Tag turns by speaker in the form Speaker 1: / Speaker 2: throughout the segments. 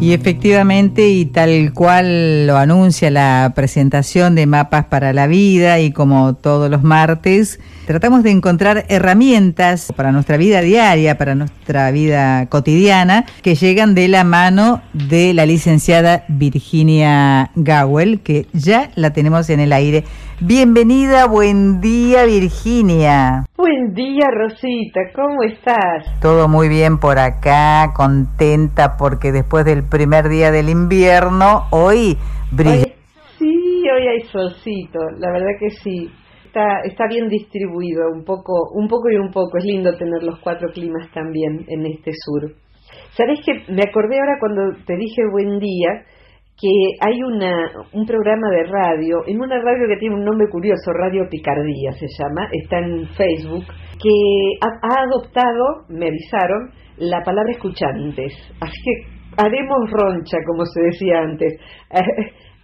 Speaker 1: Y efectivamente, y tal cual lo anuncia la presentación de Mapas para la Vida, y como todos los martes, tratamos de encontrar herramientas para nuestra vida diaria, para nuestra vida cotidiana, que llegan de la mano de la licenciada Virginia Gawel, que ya la tenemos en el aire. Bienvenida, buen día Virginia.
Speaker 2: Buen día Rosita, ¿cómo estás?
Speaker 1: Todo muy bien por acá, contenta porque después del primer día del invierno, hoy brilla.
Speaker 2: sí, hoy hay solcito, la verdad que sí. Está, está bien distribuido, un poco, un poco y un poco. Es lindo tener los cuatro climas también en este sur. ¿Sabes que me acordé ahora cuando te dije buen día? Que hay una, un programa de radio, en una radio que tiene un nombre curioso, Radio Picardía se llama, está en Facebook, que ha, adoptado, me avisaron, la palabra escuchantes. Así que haremos roncha, como se decía antes.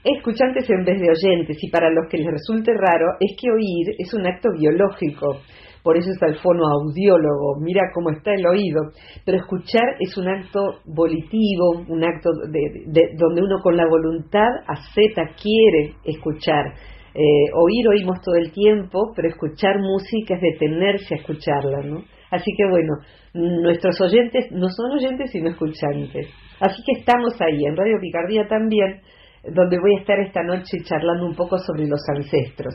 Speaker 2: escuchantes en vez de oyentes, y para los que les resulte raro, es que oír es un acto biológico por eso está el fonoaudiólogo, mira cómo está el oído, pero escuchar es un acto volitivo, un acto de, donde uno con la voluntad acepta, quiere escuchar. Eh, oír oímos todo el tiempo, pero escuchar música es detenerse a escucharla, ¿no? Así que bueno, nuestros oyentes no son oyentes sino escuchantes. Así que estamos ahí, en Radio Picardía también, donde voy a estar esta noche charlando un poco sobre los ancestros.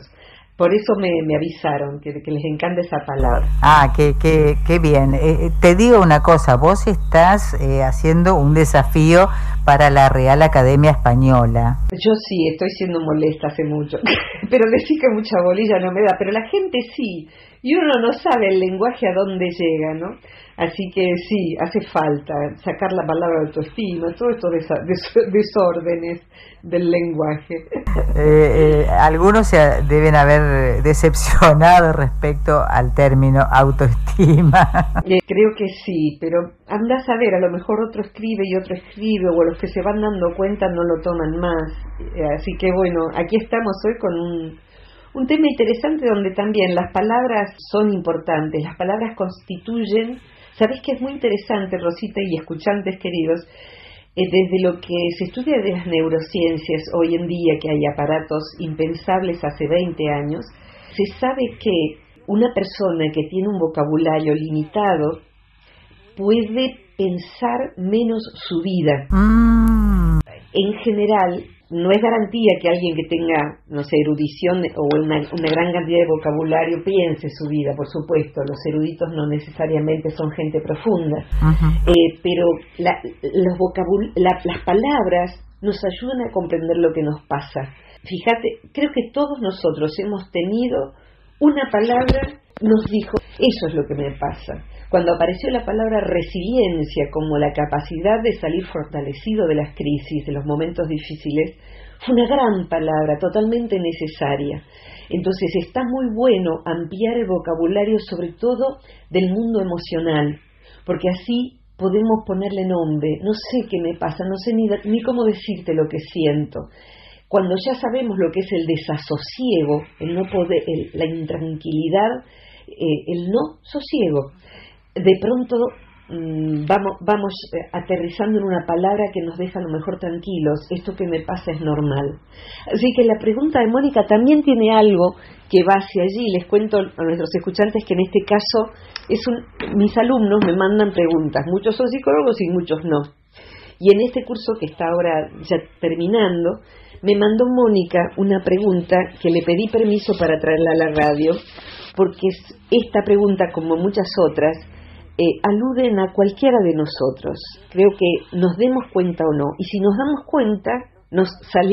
Speaker 2: Por eso me, avisaron que, les encanta esa palabra.
Speaker 1: Ah, qué, qué, qué bien. Eh, eh, te digo una cosa, vos estás eh, haciendo un desafío para la Real Academia Española.
Speaker 2: Yo sí, estoy siendo molesta hace mucho, pero decir que mucha bolilla no me da, pero la gente sí, y uno no sabe el lenguaje a dónde llega, ¿no? Así que sí, hace falta sacar la palabra autoestima, todos estos desórdenes del lenguaje.
Speaker 1: Eh, eh, algunos se deben haber decepcionado respecto al término autoestima.
Speaker 2: Eh, creo que sí, pero anda a saber, a lo mejor otro escribe y otro escribe, o los que se van dando cuenta no lo toman más. así que bueno, aquí estamos hoy con un, un tema interesante donde también las palabras son importantes, las palabras constituyen Sabes que es muy interesante, Rosita y escuchantes queridos, eh, desde lo que se estudia de las neurociencias hoy en día, que hay aparatos impensables hace 20 años, se sabe que una persona que tiene un vocabulario limitado puede pensar menos su vida. Mm. En general, no es garantía que alguien que tenga, no sé, erudición o una, gran cantidad de vocabulario piense su vida, por supuesto. Los eruditos no necesariamente son gente profunda, eh, pero los las palabras nos ayudan a comprender lo que nos pasa. Fíjate, creo que todos nosotros hemos tenido una palabra, nos dijo, eso es lo que me pasa cuando apareció la palabra resiliencia como la capacidad de salir fortalecido de las crisis, de los momentos difíciles, fue una gran palabra, totalmente necesaria. Entonces está muy bueno ampliar el vocabulario, sobre todo del mundo emocional, porque así podemos ponerle nombre. No sé qué me pasa, no sé ni, ni cómo decirte lo que siento. Cuando ya sabemos lo que es el desasosiego, el no poder, la intranquilidad, eh, el no sosiego, de pronto mm, vamos, vamos eh, aterrizando en una palabra que nos deja a lo mejor tranquilos, esto que me pasa es normal. Así que la pregunta de Mónica también tiene algo que va hacia allí. Les cuento a nuestros escuchantes que en este caso es un, mis alumnos me mandan preguntas, muchos son psicólogos y muchos no. Y en este curso que está ahora ya terminando, me mandó Mónica una pregunta que le pedí permiso para traerla a la radio, porque esta pregunta, como muchas otras, eh, aluden a cualquiera de nosotros. Creo que nos demos cuenta o no. Y si nos damos cuenta, nos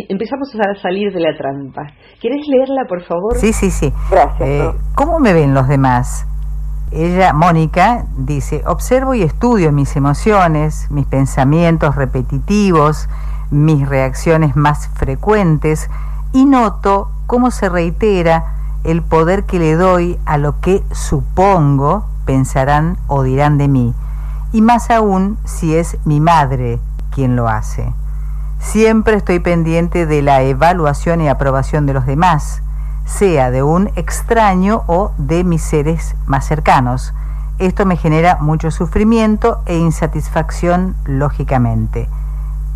Speaker 2: empezamos a salir de la trampa. ¿Querés leerla, por favor?
Speaker 1: Sí, sí, sí.
Speaker 2: Gracias. Eh,
Speaker 1: ¿Cómo me ven los demás? Ella, Mónica, dice, observo y estudio mis emociones, mis pensamientos repetitivos, mis reacciones más frecuentes y noto cómo se reitera el poder que le doy a lo que supongo pensarán o dirán de mí, y más aún si es mi madre quien lo hace. Siempre estoy pendiente de la evaluación y aprobación de los demás, sea de un extraño o de mis seres más cercanos. Esto me genera mucho sufrimiento e insatisfacción lógicamente.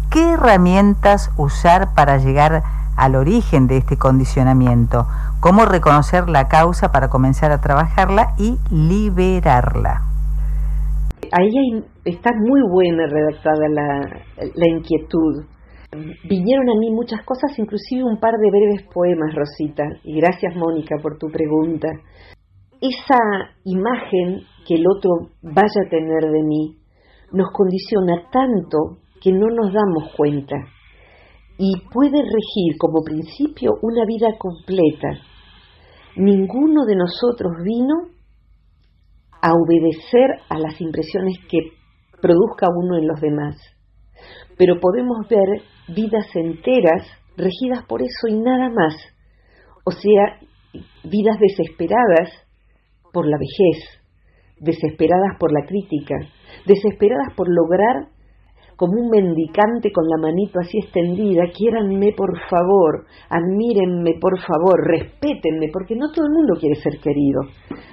Speaker 1: ¿Qué herramientas usar para llegar al origen de este condicionamiento? ¿Cómo reconocer la causa para comenzar a trabajarla y liberarla?
Speaker 2: Ahí está muy buena redactada la, la inquietud Vinieron a mí muchas cosas, inclusive un par de breves poemas, Rosita, y gracias Mónica por tu pregunta. Esa imagen que el otro vaya a tener de mí nos condiciona tanto que no nos damos cuenta y puede regir como principio una vida completa. Ninguno de nosotros vino a obedecer a las impresiones que produzca uno en los demás, pero podemos ver vidas enteras regidas por eso y nada más, o sea, vidas desesperadas por la vejez, desesperadas por la crítica, desesperadas por lograr como un mendicante con la manito así extendida, quiéranme por favor, admírenme por favor, respétenme, porque no todo el mundo quiere ser querido.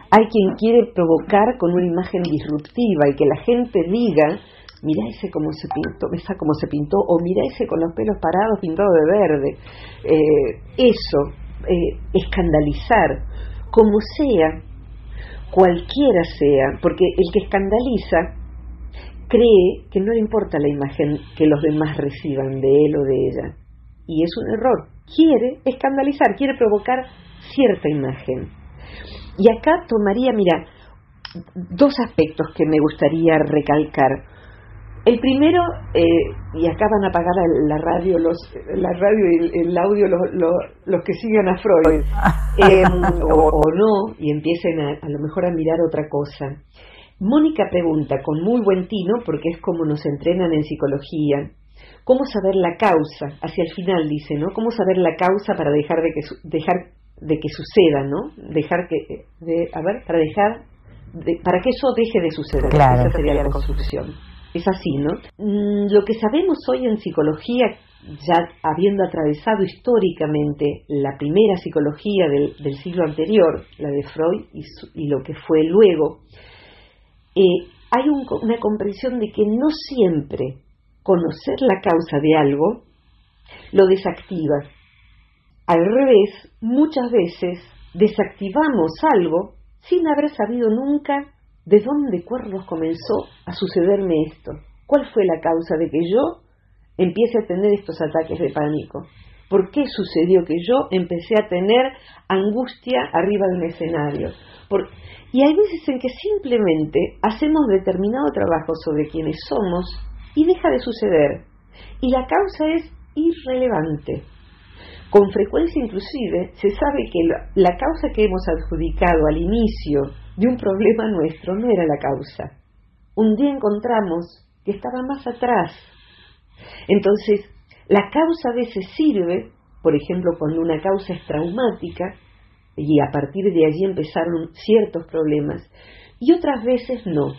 Speaker 2: Hay quien quiere provocar con una imagen disruptiva y que la gente diga mira ese como se pintó, esa como se pintó, o mira ese con los pelos parados pintado de verde. Eh, eso, eh, escandalizar, como sea, cualquiera sea, porque el que escandaliza cree que no le importa la imagen que los demás reciban de él o de ella. Y es un error. Quiere escandalizar, quiere provocar cierta imagen. Y acá tomaría, mira, dos aspectos que me gustaría recalcar. El primero, eh, y acá van a apagar la radio, los, la radio y el, audio los, que sigan a Freud, em, o, no, y empiecen a, a lo mejor a mirar otra cosa. Mónica pregunta con muy buen tino, porque es como nos entrenan en psicología, cómo saber la causa, hacia el final dice, ¿no? Cómo saber la causa para dejar de que dejar de que suceda, ¿no? Dejar que de, a ver, para dejar para que eso deje de suceder. Esa sería la construcción. Es así, ¿no? Mm, lo que sabemos hoy en psicología, ya habiendo atravesado históricamente la primera psicología del, siglo anterior, la de Freud, y, lo que fue luego, eh, hay una comprensión de que no siempre conocer la causa de algo lo desactiva. Al revés, muchas veces desactivamos algo sin haber sabido nunca ¿De dónde cuernos comenzó a sucederme esto? ¿Cuál fue la causa de que yo empiece a tener estos ataques de pánico? ¿Por qué sucedió que yo empecé a tener angustia arriba de un escenario? Y hay veces en que simplemente hacemos determinado trabajo sobre quienes somos y deja de suceder. Y la causa es irrelevante. Con frecuencia inclusive se sabe que la causa que hemos adjudicado al inicio de un problema nuestro no era la causa. Un día encontramos que estaba más atrás. Entonces, la causa a veces sirve, por ejemplo, cuando una causa es traumática, y a partir de allí empezaron ciertos problemas, y otras veces no.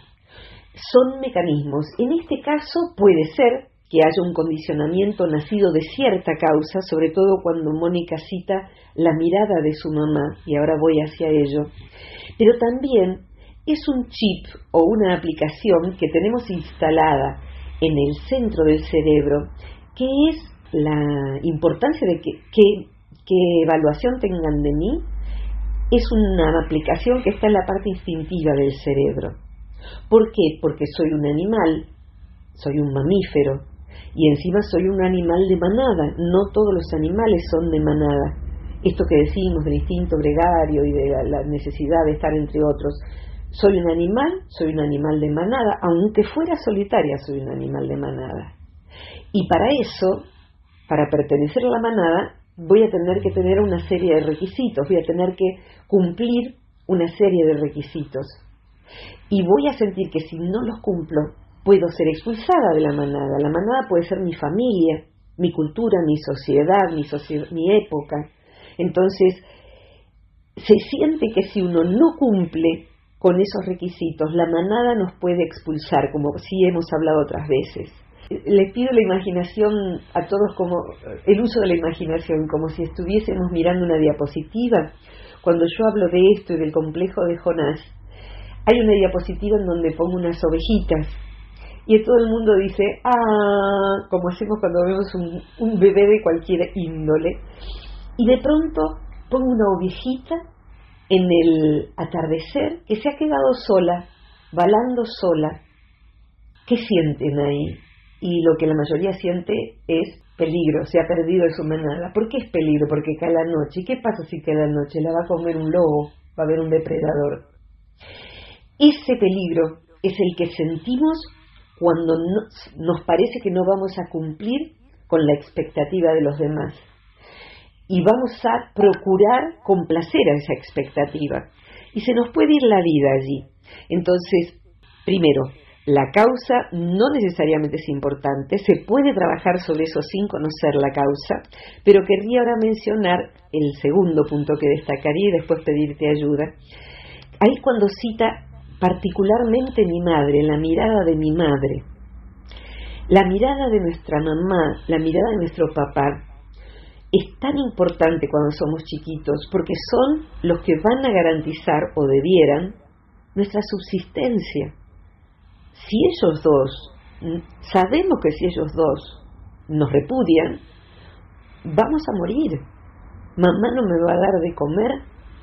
Speaker 2: Son mecanismos. En este caso puede ser que haya un condicionamiento nacido de cierta causa, sobre todo cuando Mónica cita la mirada de su mamá, y ahora voy hacia ello, pero también es un chip o una aplicación que tenemos instalada en el centro del cerebro, que es la importancia de que, que, evaluación tengan de mí, es una aplicación que está en la parte instintiva del cerebro. ¿Por qué? Porque soy un animal, soy un mamífero, y encima soy un animal de manada. No todos los animales son de manada. Esto que decimos del instinto gregario y de la necesidad de estar entre otros. Soy un animal, soy un animal de manada, aunque fuera solitaria, soy un animal de manada. Y para eso, para pertenecer a la manada, voy a tener que tener una serie de requisitos, voy a tener que cumplir una serie de requisitos. Y voy a sentir que si no los cumplo, puedo ser expulsada de la manada. La manada puede ser mi familia, mi cultura, mi sociedad, mi, época. Entonces, se siente que si uno no cumple con esos requisitos, la manada nos puede expulsar, como sí hemos hablado otras veces. Les pido la imaginación a todos como el uso de la imaginación, como si estuviésemos mirando una diapositiva. Cuando yo hablo de esto y del complejo de Jonás, hay una diapositiva en donde pongo unas ovejitas y todo el mundo dice, ah, como hacemos cuando vemos un, un bebé de cualquier índole. Y de pronto pongo una ovejita en el atardecer que se ha quedado sola, balando sola. ¿Qué sienten ahí? Y lo que la mayoría siente es peligro, se ha perdido su manada. ¿Por qué es peligro? Porque cae la noche. ¿Y qué pasa si cae la noche? La va a comer un lobo, va a haber un depredador. Ese peligro es el que sentimos cuando nos parece que no vamos a cumplir con la expectativa de los demás y vamos a procurar complacer a esa expectativa. Y se nos puede ir la vida allí. Entonces, primero, la causa no necesariamente es importante, se puede trabajar sobre eso sin conocer la causa, pero querría ahora mencionar el segundo punto que destacaría y después pedirte ayuda. Ahí cuando cita particularmente mi madre, la mirada de mi madre, la mirada de nuestra mamá, la mirada de nuestro papá, es tan importante cuando somos chiquitos porque son los que van a garantizar o debieran nuestra subsistencia. Si ellos dos, sabemos que si ellos dos nos repudian, vamos a morir. Mamá no me va a dar de comer,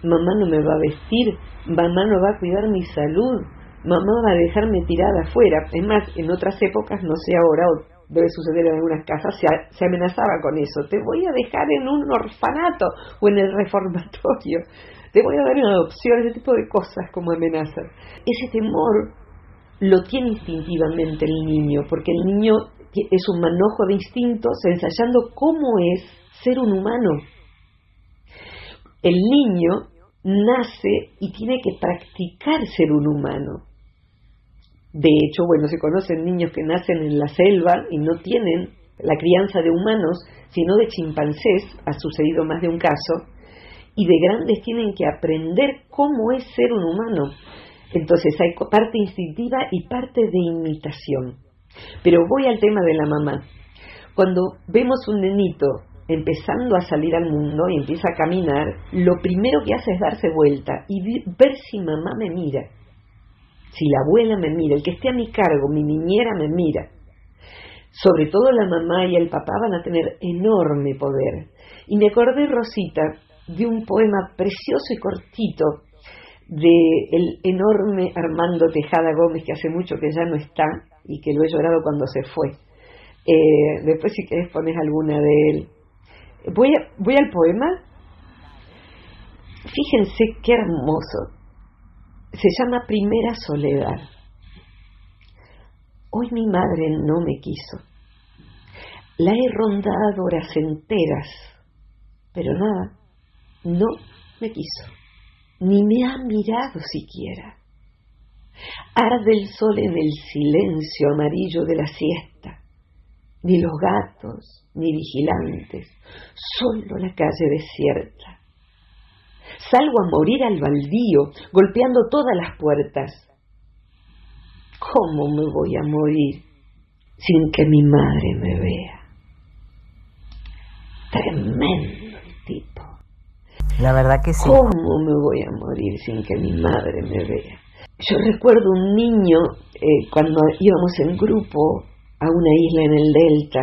Speaker 2: mamá no me va a vestir, mamá no va a cuidar mi salud, mamá va a dejarme tirada afuera. Es más, en otras épocas, no sé ahora, debe suceder en algunas casas, se, amenazaba con eso. Te voy a dejar en un orfanato o en el reformatorio. Te voy a dar una adopción, ese tipo de cosas como amenazas. Ese temor lo tiene instintivamente el niño, porque el niño es un manojo de instintos ensayando cómo es ser un humano. El niño nace y tiene que practicar ser un humano. De hecho, bueno, se conocen niños que nacen en la selva y no tienen la crianza de humanos, sino de chimpancés, ha sucedido más de un caso, y de grandes tienen que aprender cómo es ser un humano. Entonces hay parte instintiva y parte de imitación. Pero voy al tema de la mamá. Cuando vemos un nenito empezando a salir al mundo y empieza a caminar, lo primero que hace es darse vuelta y ver si mamá me mira si la abuela me mira, el que esté a mi cargo, mi niñera me mira, sobre todo la mamá y el papá van a tener enorme poder. Y me acordé, Rosita, de un poema precioso y cortito de el enorme Armando Tejada Gómez, que hace mucho que ya no está y que lo he llorado cuando se fue. Eh, después si querés pones alguna de él. Voy, voy al poema. Fíjense qué hermoso se llama Primera Soledad. Hoy mi madre no me quiso. La he rondado horas enteras, pero nada, no me quiso, ni me ha mirado siquiera. Arde el sol en el silencio amarillo de la siesta, ni los gatos, ni vigilantes, solo la calle desierta Salgo a morir al baldío, golpeando todas las puertas. ¿Cómo me voy a morir sin que mi madre me vea? Tremendo.
Speaker 1: La verdad que sí.
Speaker 2: ¿Cómo me voy a morir sin que mi madre me vea? Yo recuerdo un niño eh, cuando íbamos en grupo a una isla en el delta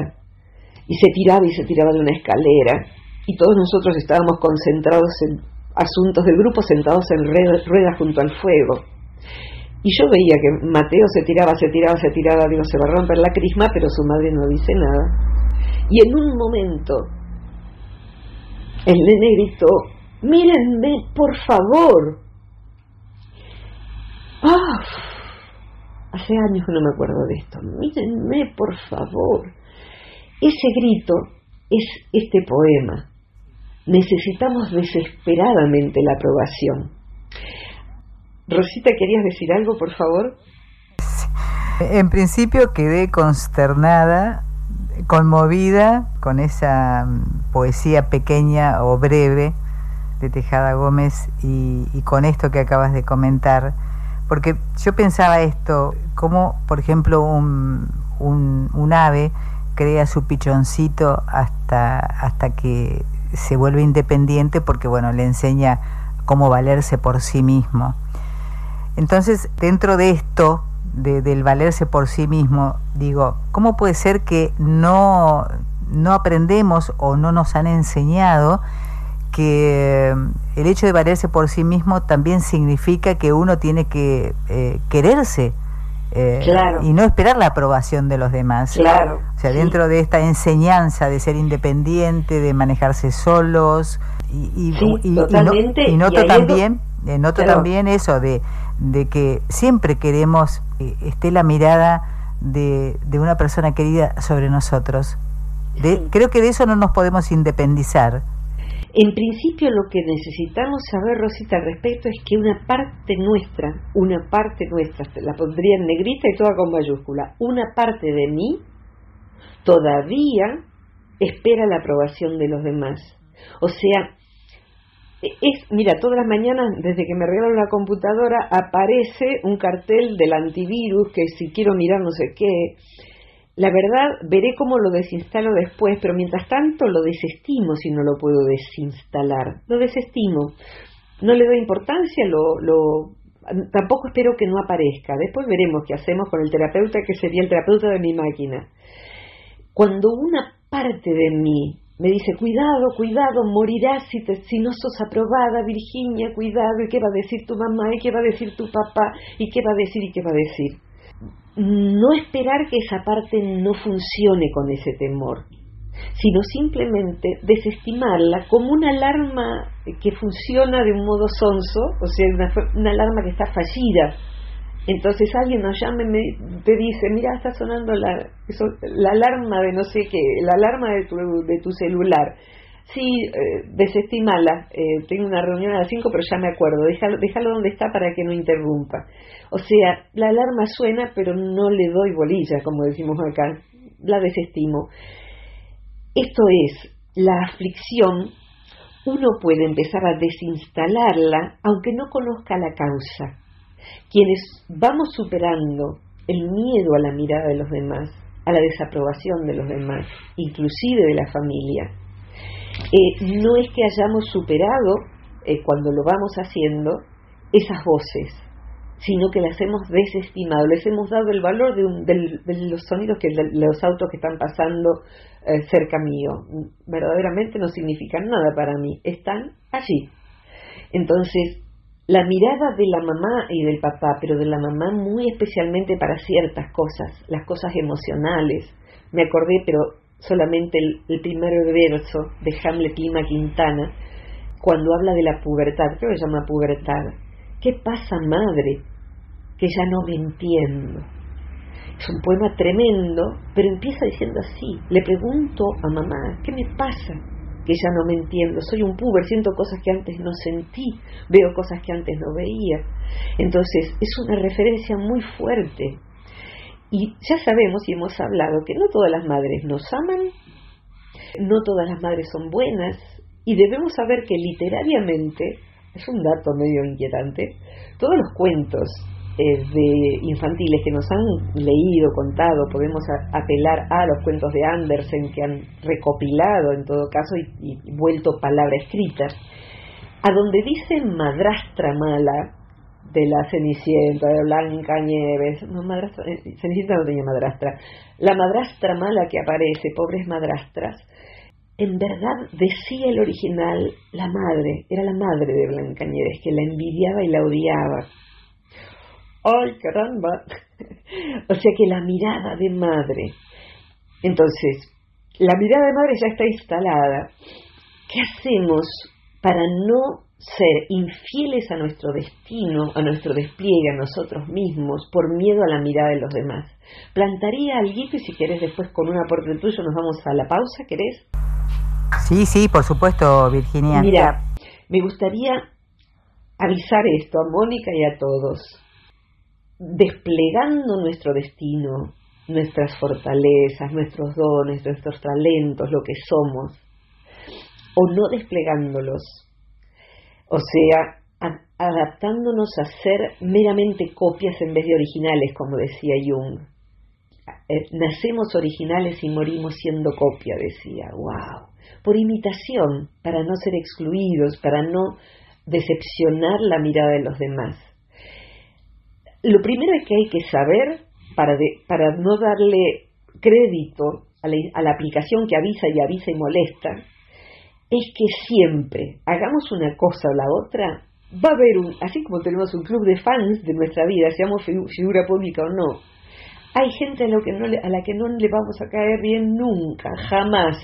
Speaker 2: y se tiraba y se tiraba de una escalera y todos nosotros estábamos concentrados en asuntos del grupo sentados en ruedas junto al fuego. Y yo veía que Mateo se tiraba, se tiraba, se tiraba, digo, se va a romper la crisma, pero su madre no dice nada. Y en un momento, el nene gritó, mírenme, por favor. ¡Ah! Hace años que no me acuerdo de esto. Mírenme, por favor. Ese grito es este poema necesitamos desesperadamente la aprobación. Rosita, ¿querías decir algo, por favor?
Speaker 1: En principio quedé consternada, conmovida con esa mm, poesía pequeña o breve de Tejada Gómez y, con esto que acabas de comentar, porque yo pensaba esto, como por ejemplo un, un, ave crea su pichoncito hasta, hasta que se vuelve independiente porque bueno, le enseña cómo valerse por sí mismo. Entonces, dentro de esto, del valerse por sí mismo, digo, ¿cómo puede ser que no, no aprendemos o no nos han enseñado que mm, el hecho de valerse por sí mismo también significa que uno tiene que eh, quererse eh, y no esperar la aprobación de los demás.
Speaker 2: Claro.
Speaker 1: O sea, dentro de esta enseñanza de ser independiente, de manejarse solos y, y, y, noto también, eh, noto también eso de de que siempre queremos eh, esté la mirada de, de, una persona querida sobre nosotros. De, Creo que de eso no nos podemos independizar.
Speaker 2: En principio lo que necesitamos saber, Rosita, al respecto es que una parte nuestra, una parte nuestra, la pondría en negrita y toda con mayúscula, una parte de mí todavía espera la aprobación de los demás. O sea, es, mira, todas las mañanas, desde que me regalaron la computadora, aparece un cartel del antivirus que si quiero mirar no sé qué. La verdad, veré cómo lo desinstalo después, pero mientras tanto lo desestimo si no lo puedo desinstalar. Lo desestimo. No le doy importancia, lo, lo, tampoco espero que no aparezca. Después veremos qué hacemos con el terapeuta, que sería el terapeuta de mi máquina. Cuando una parte de mí me dice, cuidado, cuidado, morirás si, si no sos aprobada, Virginia, cuidado, ¿y qué va a decir tu mamá? ¿Y qué va a decir tu papá? ¿Y qué va a decir? ¿Y qué va a decir? No esperar que esa parte no funcione con ese temor, sino simplemente desestimarla como una alarma que funciona de un modo sonso, o sea, una, una alarma que está fallida, entonces alguien nos llama y me, te dice, mira, está sonando la, la alarma de no sé qué, la alarma de tu, de tu celular. Sí, eh, desestimala, eh, tengo una reunión a las 5, pero ya me acuerdo, déjalo, déjalo donde está para que no interrumpa. O sea, la alarma suena, pero no le doy bolilla, como decimos acá, la desestimo. Esto es, la aflicción, uno puede empezar a desinstalarla aunque no conozca la causa quienes vamos superando el miedo a la mirada de los demás, a la desaprobación de los demás, inclusive de la familia, eh, no es que hayamos superado, eh, cuando lo vamos haciendo, esas voces, sino que las hemos desestimado, les hemos dado el valor de, los sonidos que los autos que están pasando eh, cerca mío. Verdaderamente no significan nada para mí, están allí. Entonces, la mirada de la mamá y del papá, pero de la mamá muy especialmente para ciertas cosas, las cosas emocionales. Me acordé, pero solamente el, primer verso de Hamlet Lima Quintana, cuando habla de la pubertad, creo que se llama pubertad. ¿Qué pasa, madre? Que ya no me entiendo. Es un poema tremendo, pero empieza diciendo así. Le pregunto a mamá, ¿qué me pasa? que ya no me entiendo, soy un puber, siento cosas que antes no sentí, veo cosas que antes no veía. Entonces, es una referencia muy fuerte. Y ya sabemos y hemos hablado que no todas las madres nos aman, no todas las madres son buenas, y debemos saber que literariamente, es un dato medio inquietante, todos los cuentos eh, infantiles que nos han leído, contado, podemos apelar a los cuentos de Andersen que han recopilado en todo caso y, vuelto palabra escrita, a donde dice madrastra mala de la Cenicienta, de Blanca Nieves, no, madrastra, eh, Cenicienta no tenía madrastra, la madrastra mala que aparece, pobres madrastras, en verdad decía el original la madre, era la madre de Blanca Nieves, que la envidiaba y la odiaba ¡ay caramba! o sea que la mirada de madre. Entonces, la mirada de madre ya está instalada. ¿Qué hacemos para no ser infieles a nuestro destino, a nuestro despliegue, a nosotros mismos, por miedo a la mirada de los demás? Plantaría algo y si querés después con un aporte tuyo nos vamos a la pausa, ¿querés?
Speaker 1: Sí, sí, por supuesto, Virginia.
Speaker 2: Mira, me gustaría avisar esto a Mónica y a todos. Desplegando nuestro destino, nuestras fortalezas, nuestros dones, nuestros talentos, lo que somos, o no desplegándolos. O sea, adaptándonos a ser meramente copias en vez de originales, como decía Jung. Eh, nacemos originales y morimos siendo copia, decía. ¡Wow! Por imitación, para no ser excluidos, para no decepcionar la mirada de los demás. Lo primero es que hay que saber, para, para no darle crédito a la, a la aplicación que avisa y avisa y molesta, es que siempre hagamos una cosa o la otra, va a haber un, así como tenemos un club de fans de nuestra vida, seamos figura pública o no, hay gente a, la que no le vamos a caer bien nunca, jamás,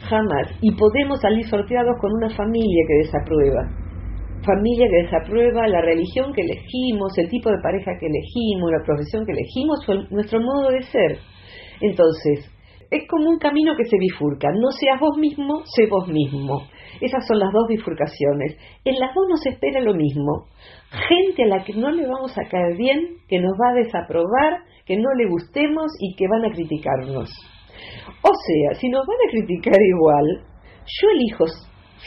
Speaker 2: jamás. Y podemos salir sorteados con una familia que desaprueba familia que desaprueba la religión que elegimos, el tipo de pareja que elegimos, la profesión que elegimos, nuestro modo de ser. Entonces, es como un camino que se bifurca. No seas vos mismo, sé vos mismo. Esas son las dos bifurcaciones. En las dos nos espera lo mismo. Gente a la que no le vamos a caer bien, que nos va a desaprobar, que no le gustemos y que van a criticarnos. O sea, si nos van a criticar igual, yo elijo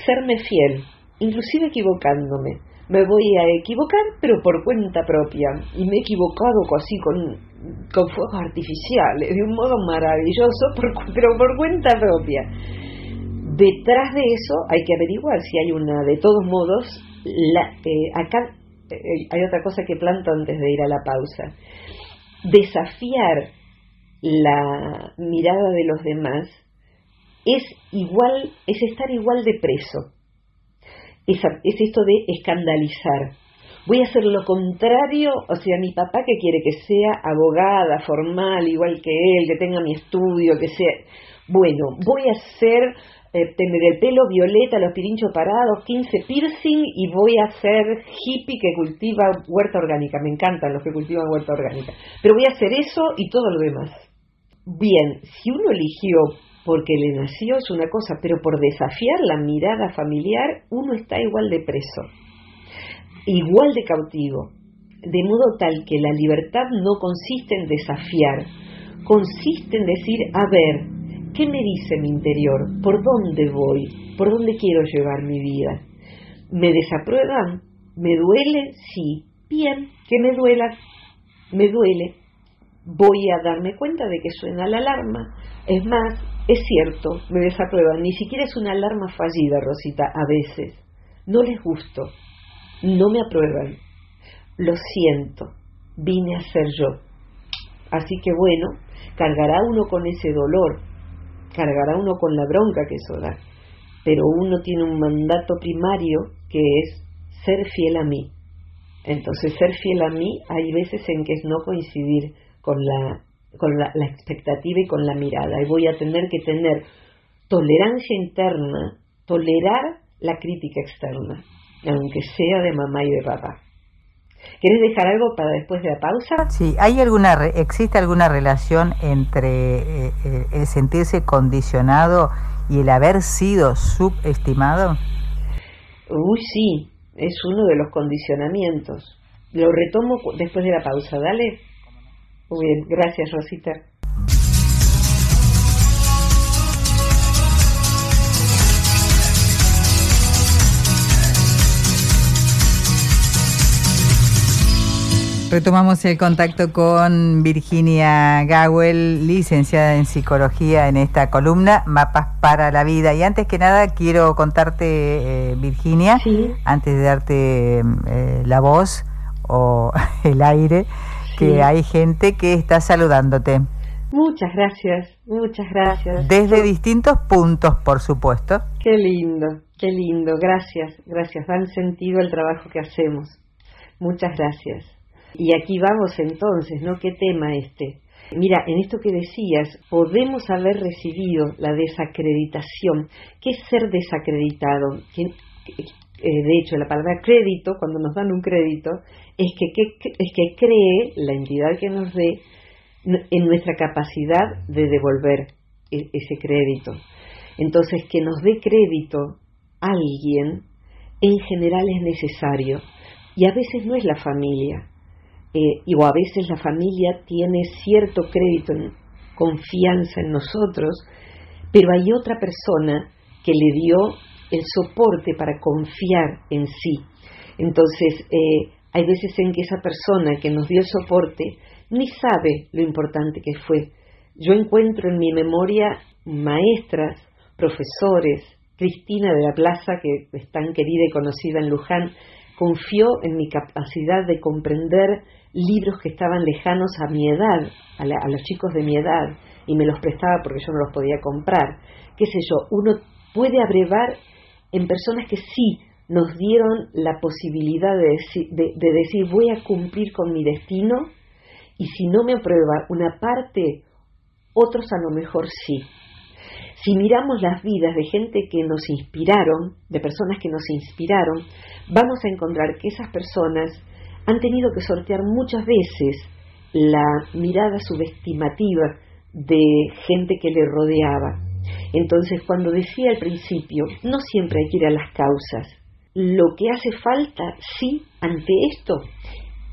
Speaker 2: serme fiel, inclusive equivocándome. Me voy a equivocar, pero por cuenta propia. Y me he equivocado así con, con fuegos artificiales, de un modo maravilloso, pero por cuenta propia. Detrás de eso hay que averiguar si hay una, de todos modos, la, eh, acá eh, hay otra cosa que planto antes de ir a la pausa. Desafiar la mirada de los demás es igual, es estar igual de preso es, esto de escandalizar. Voy a hacer lo contrario, o sea, mi papá que quiere que sea abogada, formal, igual que él, que tenga mi estudio, que sea... Bueno, voy a hacer, eh, tener el pelo violeta, los pirinchos parados, 15 piercing y voy a ser hippie que cultiva huerta orgánica. Me encantan los que cultivan huerta orgánica. Pero voy a hacer eso y todo lo demás. Bien, si uno eligió porque le nació es una cosa, pero por desafiar la mirada familiar uno está igual de preso, igual de cautivo, de modo tal que la libertad no consiste en desafiar, consiste en decir, a ver, ¿qué me dice mi interior? ¿Por dónde voy? ¿Por dónde quiero llevar mi vida? ¿Me desaprueban? ¿Me duele? Sí. Bien, que me duela, me duele. Voy a darme cuenta de que suena la alarma. Es más, es cierto, me desaprueban, ni siquiera es una alarma fallida, Rosita, a veces. No les gusto, no me aprueban. Lo siento, vine a ser yo. Así que bueno, cargará uno con ese dolor, cargará uno con la bronca que eso da, pero uno tiene un mandato primario que es ser fiel a mí. Entonces, ser fiel a mí hay veces en que es no coincidir con la con la, expectativa y con la mirada. Y voy a tener que tener tolerancia interna, tolerar la crítica externa, aunque sea de mamá y de papá. ¿Quieres dejar algo para después de la pausa?
Speaker 1: Sí, ¿hay alguna, existe alguna relación entre eh, eh, el sentirse condicionado y el haber sido subestimado?
Speaker 2: Uy, sí, es uno de los condicionamientos. Lo retomo después de la pausa, dale. Muy bien, gracias Rosita.
Speaker 1: Retomamos el contacto con Virginia Gawel, licenciada en psicología en esta columna, Mapas para la Vida. Y antes que nada quiero contarte, eh, Virginia, antes de darte eh, la voz o el aire, que hay gente que está saludándote.
Speaker 2: Muchas gracias, muchas gracias.
Speaker 1: Desde distintos puntos, por supuesto.
Speaker 2: Qué lindo, qué lindo. Gracias, gracias. Dan sentido el trabajo que hacemos. Muchas gracias. Y aquí vamos entonces, ¿no? ¿Qué tema este? Mira, en esto que decías, podemos haber recibido la desacreditación. ¿Qué es ser desacreditado? Eh, de hecho, la palabra crédito, cuando nos dan un crédito, es que, es que cree la entidad que nos dé en nuestra capacidad de devolver e, ese crédito. Entonces, que nos dé crédito alguien en general es necesario y a veces no es la familia, eh, y o a veces la familia tiene cierto crédito, en confianza en nosotros, pero hay otra persona que le dio el soporte para confiar en sí. Entonces, eh, hay veces en que esa persona que nos dio el soporte ni sabe lo importante que fue. Yo encuentro en mi memoria maestras, profesores, Cristina de la Plaza, que es tan querida y conocida en Luján, confió en mi capacidad de comprender libros que estaban lejanos a mi edad, a, los chicos de mi edad, y me los prestaba porque yo no los podía comprar. Qué sé yo, uno puede abrevar en personas que sí nos dieron la posibilidad de de decir voy a cumplir con mi destino y si no me aprueba una parte, otros a lo mejor sí. Si miramos las vidas de gente que nos inspiraron, de personas que nos inspiraron, vamos a encontrar que esas personas han tenido que sortear muchas veces la mirada subestimativa de gente que le rodeaba. Entonces, cuando decía al principio, no siempre hay que ir a las causas. Lo que hace falta, sí, ante esto,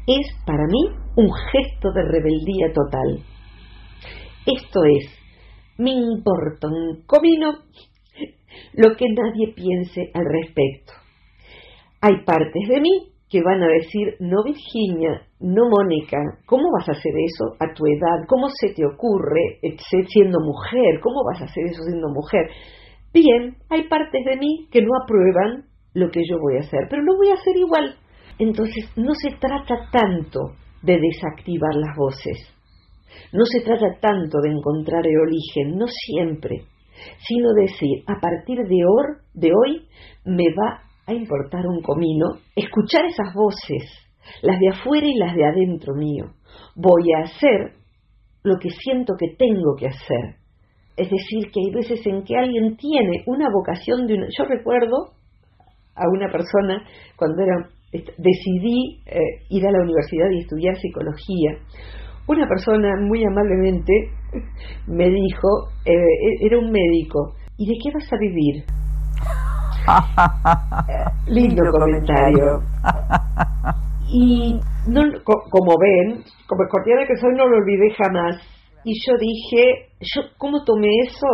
Speaker 2: es para mí un gesto de rebeldía total. Esto es, me importa un comino lo que nadie piense al respecto. Hay partes de mí que van a decir, no Virginia, no Mónica, ¿cómo vas a hacer eso a tu edad? ¿Cómo se te ocurre siendo mujer? ¿Cómo vas a hacer eso siendo mujer? Bien, hay partes de mí que no aprueban lo que yo voy a hacer, pero lo voy a hacer igual. Entonces, no se trata tanto de desactivar las voces, no se trata tanto de encontrar el origen, no siempre, sino decir, a partir de, hoy me va a importar un comino escuchar esas voces, las de afuera y las de adentro mío. Voy a hacer lo que siento que tengo que hacer. Es decir, que hay veces en que alguien tiene una vocación de una... Yo recuerdo a una persona cuando era decidí eh, ir a la universidad y estudiar psicología una persona muy amablemente me dijo, eh, e-, era un médico, ¿y de qué vas a vivir? Lindo comentario. Y no, como ven, como cordial que soy, no lo olvidé jamás. Y yo dije, yo ¿cómo tomé eso?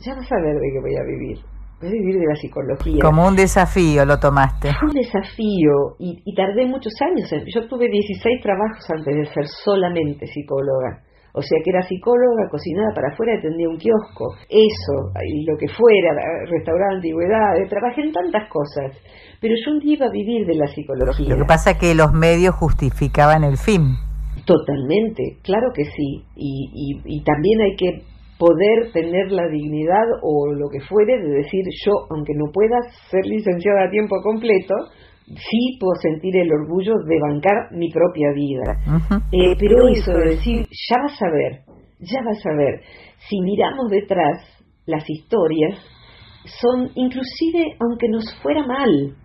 Speaker 2: Ya vas a ver de qué voy a vivir vivir de la psicología.
Speaker 1: Como un desafío lo tomaste.
Speaker 2: Fue un desafío y, y, tardé muchos años. Yo tuve 16 trabajos antes de ser solamente psicóloga. O sea que era psicóloga, cocinada para afuera, atendía un kiosco. Eso, y lo que fuera, restaurar antigüedades, trabajé en tantas cosas. Pero yo un día iba a vivir de la psicología.
Speaker 1: Lo que pasa es que los medios justificaban el fin.
Speaker 2: Totalmente, claro que sí. Y, y, y también hay que poder tener la dignidad o lo que fuere de decir yo, aunque no pueda ser licenciada a tiempo completo, sí puedo sentir el orgullo de bancar mi propia vida. Eh, pero eso de decir, ya vas a ver, ya vas a ver, si miramos detrás las historias, son inclusive, aunque nos fuera mal,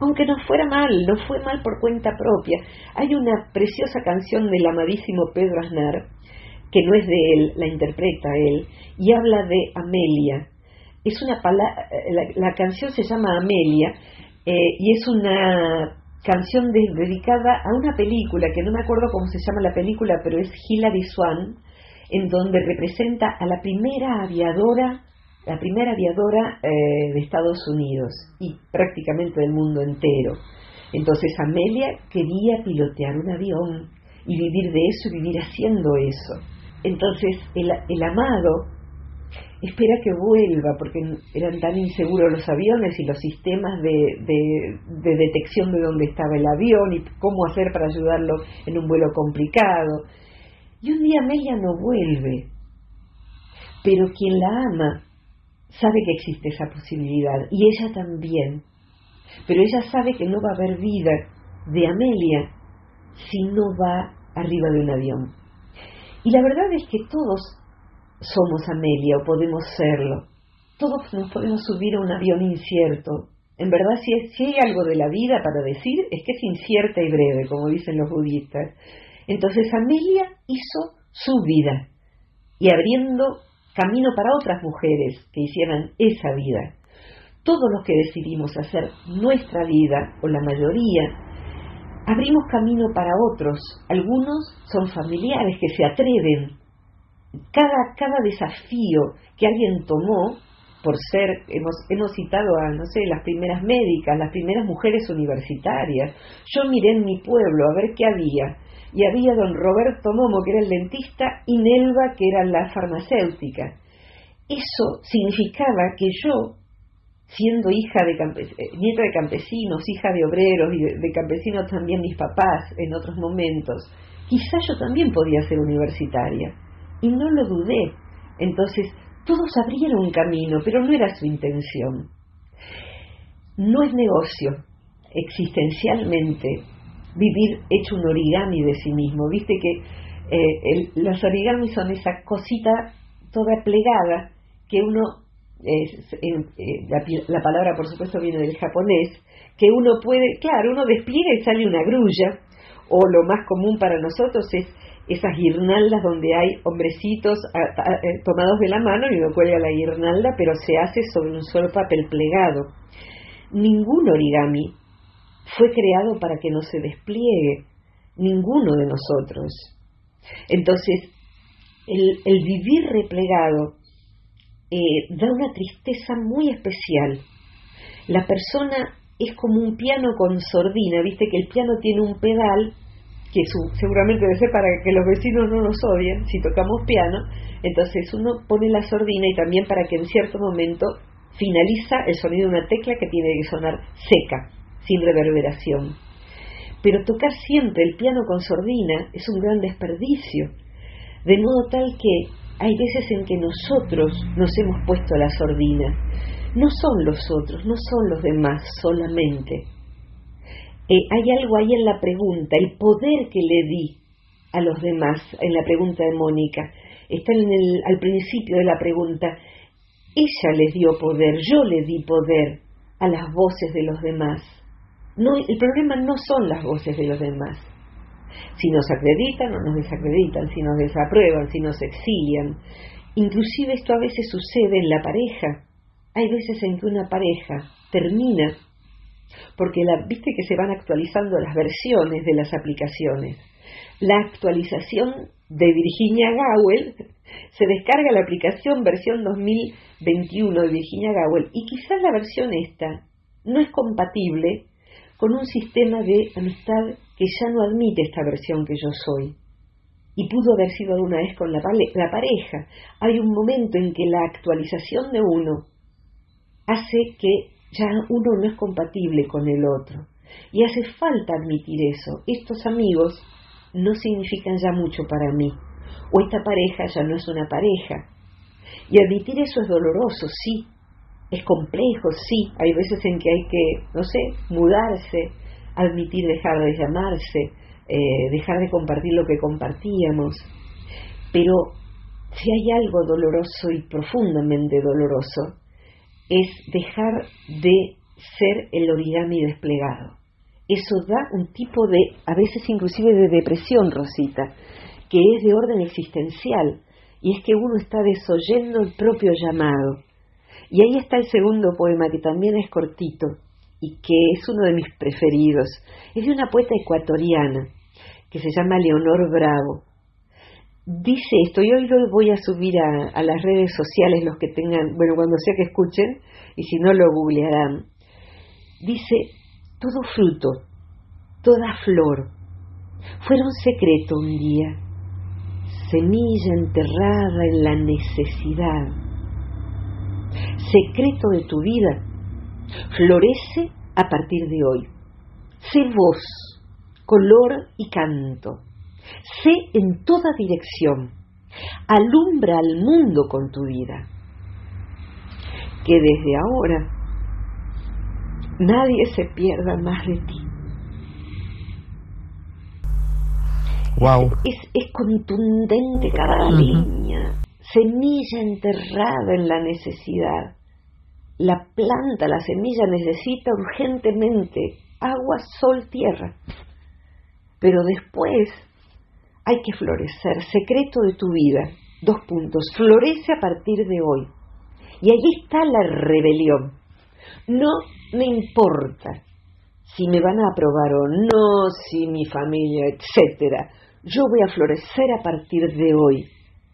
Speaker 2: aunque nos fuera mal, no fue mal por cuenta propia. Hay una preciosa canción del amadísimo Pedro Aznar, que no es de él, la interpreta él, y habla de Amelia. Es una la, canción se llama Amelia eh, y es una canción dedicada a una película que no me acuerdo cómo se llama la película, pero es Hilary Swan, en donde representa a la primera aviadora, la primera aviadora eh, de Estados Unidos y prácticamente del mundo entero. Entonces Amelia quería pilotear un avión y vivir de eso y vivir haciendo eso. Entonces el, amado espera que vuelva porque eran tan inseguros los aviones y los sistemas de, detección de dónde estaba el avión y cómo hacer para ayudarlo en un vuelo complicado. Y un día Amelia no vuelve, pero quien la ama sabe que existe esa posibilidad y ella también. Pero ella sabe que no va a haber vida de Amelia si no va arriba de un avión. Y la verdad es que todos somos Amelia o podemos serlo. Todos nos podemos subir a un avión incierto. En verdad, si, si hay algo de la vida para decir, es que es incierta y breve, como dicen los budistas. Entonces Amelia hizo su vida y abriendo camino para otras mujeres que hicieran esa vida. todos los que decidimos hacer nuestra vida, o la mayoría, abrimos camino para otros. Algunos son familiares que se atreven. Cada, cada desafío que alguien tomó, por ser, hemos, hemos citado a, no sé, las primeras médicas, las primeras mujeres universitarias. Yo miré en mi pueblo a ver qué había. Y había don Roberto Momo, que era el dentista, y Nelva, que era la farmacéutica. Eso significaba que yo siendo hija de eh, nieta de campesinos, hija de obreros y de, campesinos también mis papás en otros momentos, quizás yo también podía ser universitaria. Y no lo dudé. Entonces, todos abrieron un camino, pero no era su intención. No es negocio, existencialmente, vivir hecho un origami de sí mismo. Viste que eh, los origamis son esa cosita toda plegada que uno eh, la, palabra por supuesto viene del japonés, que uno puede, claro, uno despliega y sale una grulla, o lo más común para nosotros es esas guirnaldas donde hay hombrecitos eh, tomados de la mano y uno cuelga la guirnalda, pero se hace sobre un solo papel plegado. Ningún origami fue creado para que no se despliegue, ninguno de nosotros. Entonces, el vivir replegado eh, da una tristeza muy especial. La persona es como un piano con sordina, viste que el piano tiene un pedal que seguramente debe ser para que los vecinos no nos odien si tocamos piano, entonces uno pone la sordina y también para que en cierto momento finaliza el sonido de una tecla que tiene que sonar seca, sin reverberación. Pero tocar siempre el piano con sordina es un gran desperdicio, de modo tal que hay veces en que nosotros nos hemos puesto la sordina. No son los otros, no son los demás solamente. Eh, hay algo ahí en la pregunta, el poder que le di a los demás, en la pregunta de Mónica. Está en el, al principio de la pregunta. Ella les dio poder, yo le di poder a las voces de los demás. No, el problema no son las voces de los demás. Si nos acreditan o nos desacreditan, si nos desaprueban, si nos exilian. Inclusive esto a veces sucede en la pareja. Hay veces en que una pareja termina porque viste que se van actualizando las versiones de las aplicaciones. La actualización de Virginia Gowell se descarga la aplicación versión 2021 de Virginia Gowell y quizás la versión esta no es compatible con un sistema de amistad que ya no admite esta versión que yo soy. Y pudo haber sido alguna vez con la, la pareja. Hay un momento en que la actualización de uno hace que ya uno no es compatible con el otro. Y hace falta admitir eso. Estos amigos no significan ya mucho para mí. O esta pareja ya no es una pareja. Y admitir eso es doloroso, sí. Es complejo, sí. Hay veces en que hay que, no sé, mudarse, admitir dejar de llamarse, eh, dejar de compartir lo que compartíamos. Pero si hay algo doloroso y profundamente doloroso, es dejar de ser el origami desplegado. Eso da un tipo de, a veces inclusive de depresión, Rosita, que es de orden existencial, y es que uno está desoyendo el propio llamado. Y ahí está el segundo poema, que también es cortito, y que es uno de mis preferidos. Es de una poeta ecuatoriana que se llama Leonor Bravo. Dice esto, y hoy lo voy a subir a, las redes sociales, los que tengan, bueno, cuando sea que escuchen, y si no lo googlearán. Dice, todo fruto, toda flor, fuera un secreto un día, semilla enterrada en la necesidad, secreto de tu vida, Florece a partir de hoy. Sé voz, color y canto. Sé en toda dirección. Alumbra al mundo con tu vida. Que desde ahora nadie se pierda más de ti.
Speaker 1: Wow.
Speaker 2: Es, es contundente cada línea, semilla enterrada en la necesidad la planta, la semilla necesita urgentemente agua, sol, tierra. Pero después hay que florecer. Secreto de tu vida. Dos puntos. Florece a partir de hoy. Y allí está la rebelión. No me importa si me van a aprobar o no, si mi familia, etcétera. Yo voy a florecer a partir de hoy.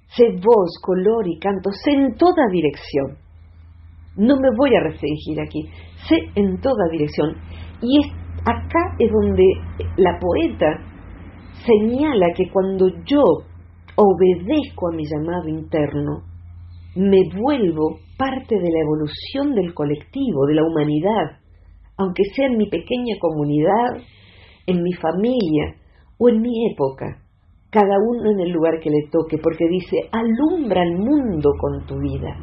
Speaker 2: Sé voz, color y canto, sé en toda dirección. No me voy a restringir aquí, sé en toda dirección. Y es, acá es donde la poeta señala que cuando yo obedezco a mi llamado interno, me vuelvo parte de la evolución del colectivo, de la humanidad, aunque sea en mi pequeña comunidad, en mi familia o en mi época, cada uno en el lugar que le toque, porque dice, alumbra el mundo con tu vida,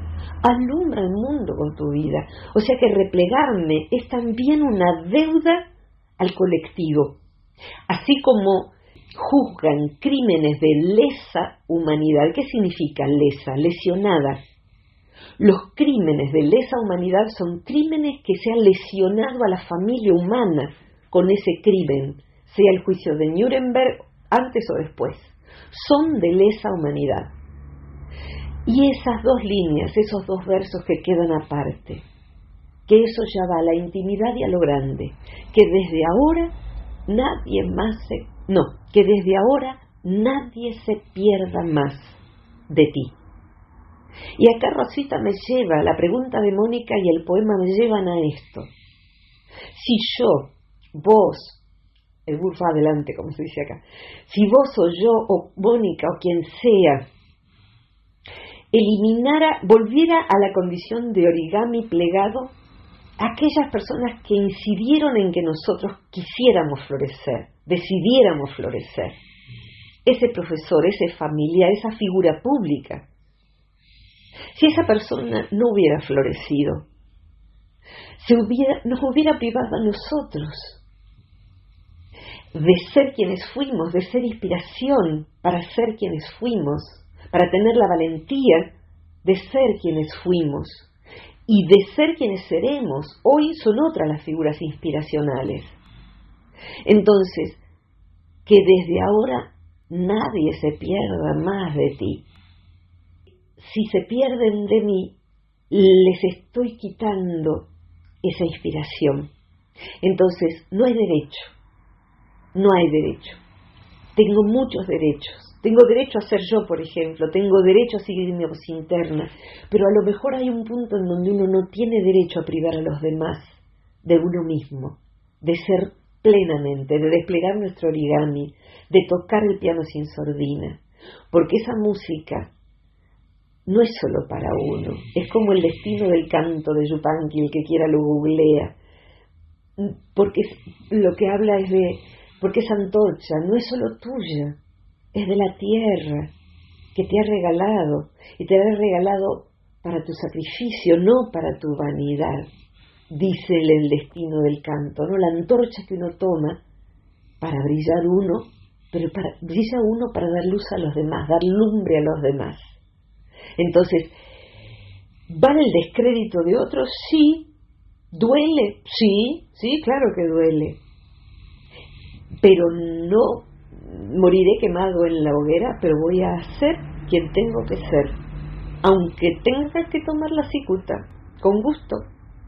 Speaker 2: alumbra el mundo con tu vida. O sea que replegarme es también una deuda al colectivo, así como juzgan crímenes de lesa humanidad. ¿Qué significa lesa? Lesionada. Los crímenes de lesa humanidad son crímenes que se han lesionado a la familia humana con ese crimen, sea el juicio de Nuremberg antes o después. Son de lesa humanidad. Y esas dos líneas, esos dos versos que quedan aparte, que eso ya va a la intimidad y a lo grande, que desde ahora nadie más se no, que desde ahora nadie se pierda más de ti. Y acá Rosita me lleva, la pregunta de Mónica y el poema me llevan a esto. Si yo, vos, el burro adelante, como se dice acá, si vos o yo o Mónica o quien sea, eliminara, volviera a la condición de origami plegado, aquellas personas que incidieron en que nosotros quisiéramos florecer, decidiéramos florecer. Ese profesor, ese familiar, esa figura pública. Si esa persona no hubiera florecido, se hubiera, nos hubiera privado a nosotros de ser quienes fuimos, de ser inspiración para ser quienes fuimos, para tener la valentía de ser quienes fuimos y de ser quienes seremos. Hoy son otras las figuras inspiracionales. Entonces, que desde ahora nadie se pierda más de ti. Si se pierden de mí, les estoy quitando esa inspiración. Entonces, no hay derecho, no hay derecho. Tengo muchos derechos. Tengo derecho a ser yo, por ejemplo, tengo derecho a seguir mi voz interna, pero a lo mejor hay un punto en donde uno no tiene derecho a privar a los demás de uno mismo, de ser plenamente, de desplegar nuestro origami, de tocar el piano sin sordina, porque esa música no es solo para uno, es como el destino del canto de Yupanqui, el que quiera lo googlea, porque lo que habla es de, porque esa antorcha no es solo tuya, es de la tierra que te ha regalado y te ha regalado para tu sacrificio, no para tu vanidad dice el destino del canto, ¿no? La antorcha que uno toma para brillar uno, pero para, brilla uno para dar luz a los demás, dar lumbre a los demás. Entonces, ¿vale el descrédito de otros? Sí. ¿Duele? Sí, sí, claro que duele. Pero no moriré quemado en la hoguera, pero voy a ser quien tengo que ser. Aunque tenga que tomar la cicuta, con gusto,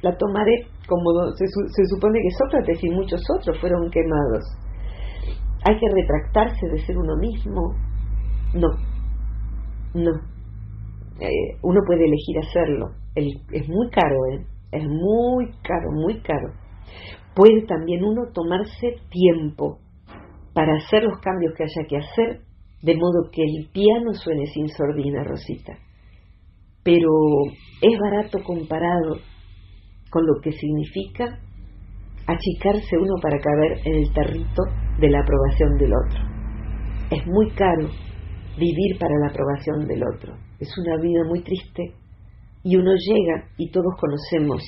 Speaker 2: la tomaré como se, supone que Sócrates y muchos otros fueron quemados. ¿Hay que retractarse de ser uno mismo? No, no. Eh, uno puede elegir hacerlo. es muy caro, ¿eh? Es muy caro, muy caro. Puede también uno tomarse tiempo para hacer los cambios que haya que hacer, de modo que el piano suene sin sordina, Rosita. Pero es barato comparado con lo que significa achicarse uno para caber en el territo de la aprobación del otro. Es muy caro vivir para la aprobación del otro. Es una vida muy triste y uno llega, y todos conocemos,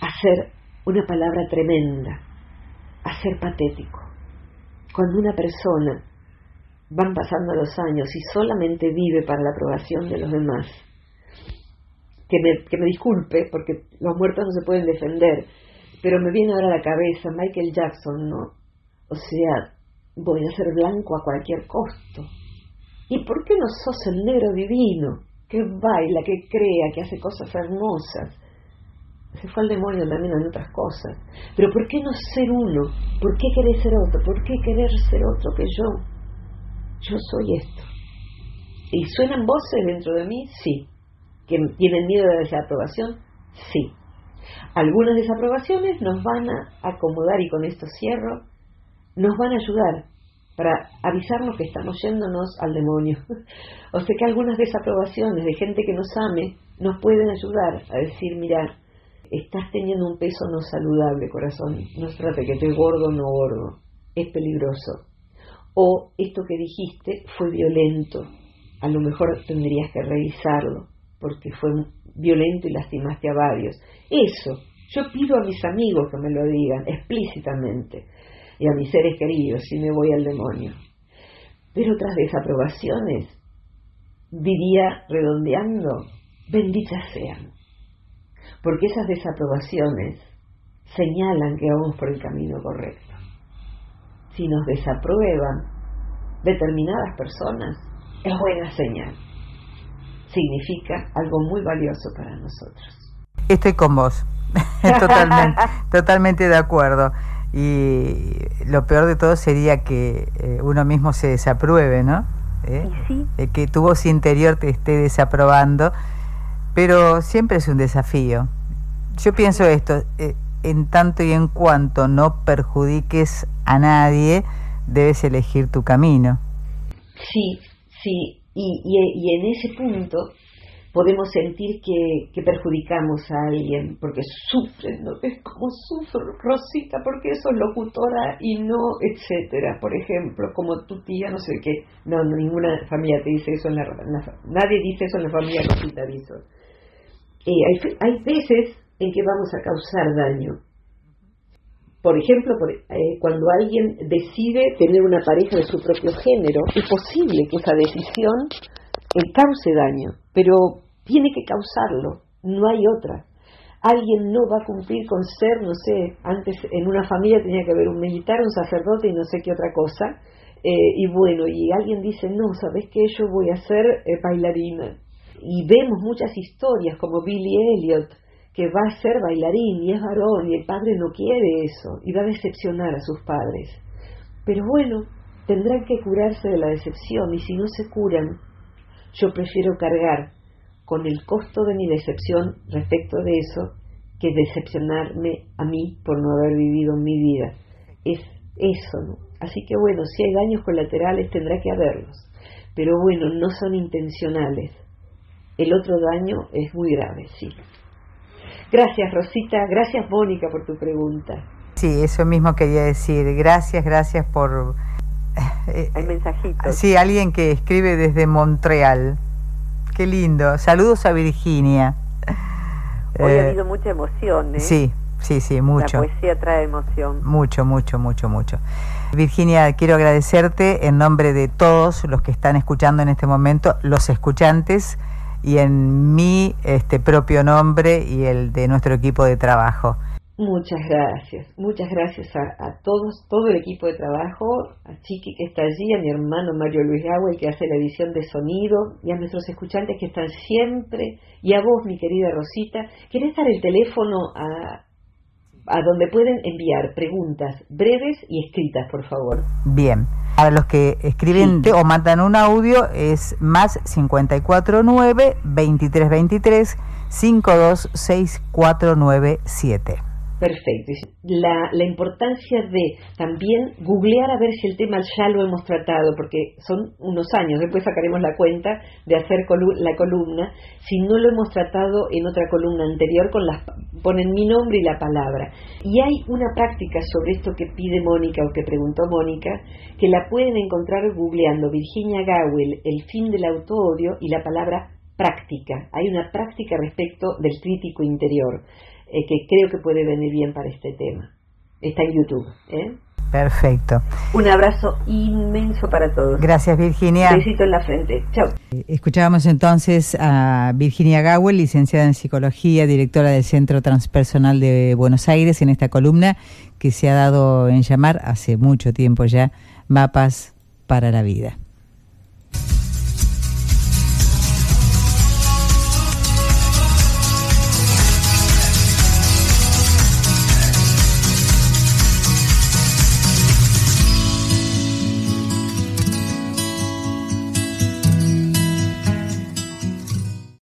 Speaker 2: a ser una palabra tremenda, a ser patético. Cuando una persona van pasando los años y solamente vive para la aprobación de los demás, que me, que me disculpe, porque los muertos no se pueden defender, pero me viene ahora a la cabeza Michael Jackson, ¿no? O sea, voy a ser blanco a cualquier costo. ¿Y por qué no sos el negro divino, que baila, que crea, que hace cosas hermosas? Se fue al demonio también en otras cosas. Pero ¿por qué no ser uno? ¿Por qué querer ser otro? ¿Por qué querer ser otro que yo? Yo soy esto. ¿Y suenan voces dentro de mí? Sí. ¿Que tienen miedo de la desaprobación? Sí. Algunas desaprobaciones nos van a acomodar, y con esto cierro, nos van a ayudar para avisarnos que estamos yéndonos al demonio. o sea que algunas desaprobaciones de gente que nos ame nos pueden ayudar a decir, mira, estás teniendo un peso no saludable, corazón. No se trata que estoy gordo o no gordo. Es peligroso. O esto que dijiste fue violento. A lo mejor tendrías que revisarlo porque fue violento y lastimaste a varios. Eso, yo pido a mis amigos que me lo digan explícitamente y a mis seres queridos si me voy al demonio. Pero otras desaprobaciones, diría redondeando, benditas sean, porque esas desaprobaciones señalan que vamos por el camino correcto. Si nos desaprueban determinadas personas, es buena señal. Significa algo muy valioso para nosotros.
Speaker 1: Estoy con vos, totalmente, totalmente de acuerdo. Y lo peor de todo sería que eh, uno mismo se desapruebe, ¿no?
Speaker 2: ¿Eh? Sí.
Speaker 1: Eh, que tu voz interior te esté desaprobando, pero siempre es un desafío. Yo pienso esto, en tanto y en cuanto no perjudiques a nadie, debes elegir tu camino.
Speaker 2: Sí, sí, y, y en ese punto podemos sentir que, perjudicamos a alguien porque sufren, ¿no ves cómo sufro, Rosita, porque eso es locutora y no, etcétera? Por ejemplo, como tu tía, no sé qué, no, ninguna familia te dice eso, en la, nadie dice eso en la familia Rosita dice. Eh, hay, hay veces en que vamos a causar daño. Por ejemplo, eh, cuando alguien decide tener una pareja de su propio género, es posible que esa decisión eh, cause daño, pero tiene que causarlo, no hay otra. Alguien no va a cumplir con ser, no sé, antes en una familia tenía que haber un militar, un sacerdote y no sé qué otra cosa, eh, y bueno, y alguien dice, no, ¿sabes qué? Yo voy a ser eh, bailarina. Y vemos muchas historias como Billy Elliot, que va a ser bailarín y es varón y el padre no quiere eso y va a decepcionar a sus padres. Pero bueno, tendrán que curarse de la decepción y si no se curan, yo prefiero cargar con el costo de mi decepción respecto de eso que decepcionarme a mí por no haber vivido mi vida. Es eso, ¿no? Así que bueno, si hay daños colaterales tendrá que haberlos, pero bueno, no son intencionales. El otro daño es muy grave, sí. Gracias Rosita, gracias Mónica por tu pregunta.
Speaker 1: Sí, eso mismo quería decir. Gracias, gracias por...
Speaker 2: Eh, hay mensajitos.
Speaker 1: Sí, alguien que escribe desde Montreal. Qué lindo. Saludos a Virginia.
Speaker 2: Hoy ha eh, habido mucha emoción, ¿eh?
Speaker 1: Sí, sí, sí, mucho.
Speaker 2: La poesía trae emoción.
Speaker 1: Mucho, mucho, mucho, mucho. Virginia, quiero agradecerte en nombre de todos los que están escuchando en este momento, los escuchantes, y en mi este, propio nombre y el de nuestro equipo de trabajo.
Speaker 2: Muchas gracias, muchas gracias a, todos, todo el equipo de trabajo, a Chiqui que está allí, a mi hermano Mario Luis Gawel que hace la edición de sonido y a nuestros escuchantes que están siempre y a vos mi querida Rosita. ¿Querés dar el teléfono a, a donde pueden enviar preguntas breves y escritas, por favor?
Speaker 1: Bien. Para los que escriben o mandan un audio es más 549 2323 526497.
Speaker 2: Perfecto. La, la, importancia de también googlear a ver si el tema ya lo hemos tratado, porque son unos años, después sacaremos la cuenta de hacer la columna, si no lo hemos tratado en otra columna anterior, con las, ponen mi nombre y la palabra. Y hay una práctica sobre esto que pide Mónica o que preguntó Mónica, que la pueden encontrar googleando Virginia Gawel, el fin del autoodio y la palabra práctica. Hay una práctica respecto del crítico interior. Eh, que creo que puede venir bien para este tema. Está en YouTube. ¿eh?
Speaker 1: Perfecto.
Speaker 2: Un abrazo inmenso para todos.
Speaker 1: Gracias, Virginia.
Speaker 2: Besito en la frente. Chao.
Speaker 1: Eh, escuchábamos entonces a Virginia Gawel, licenciada en Psicología, directora del Centro Transpersonal de Buenos Aires, en esta columna que se ha dado en llamar hace mucho tiempo ya Mapas para la Vida.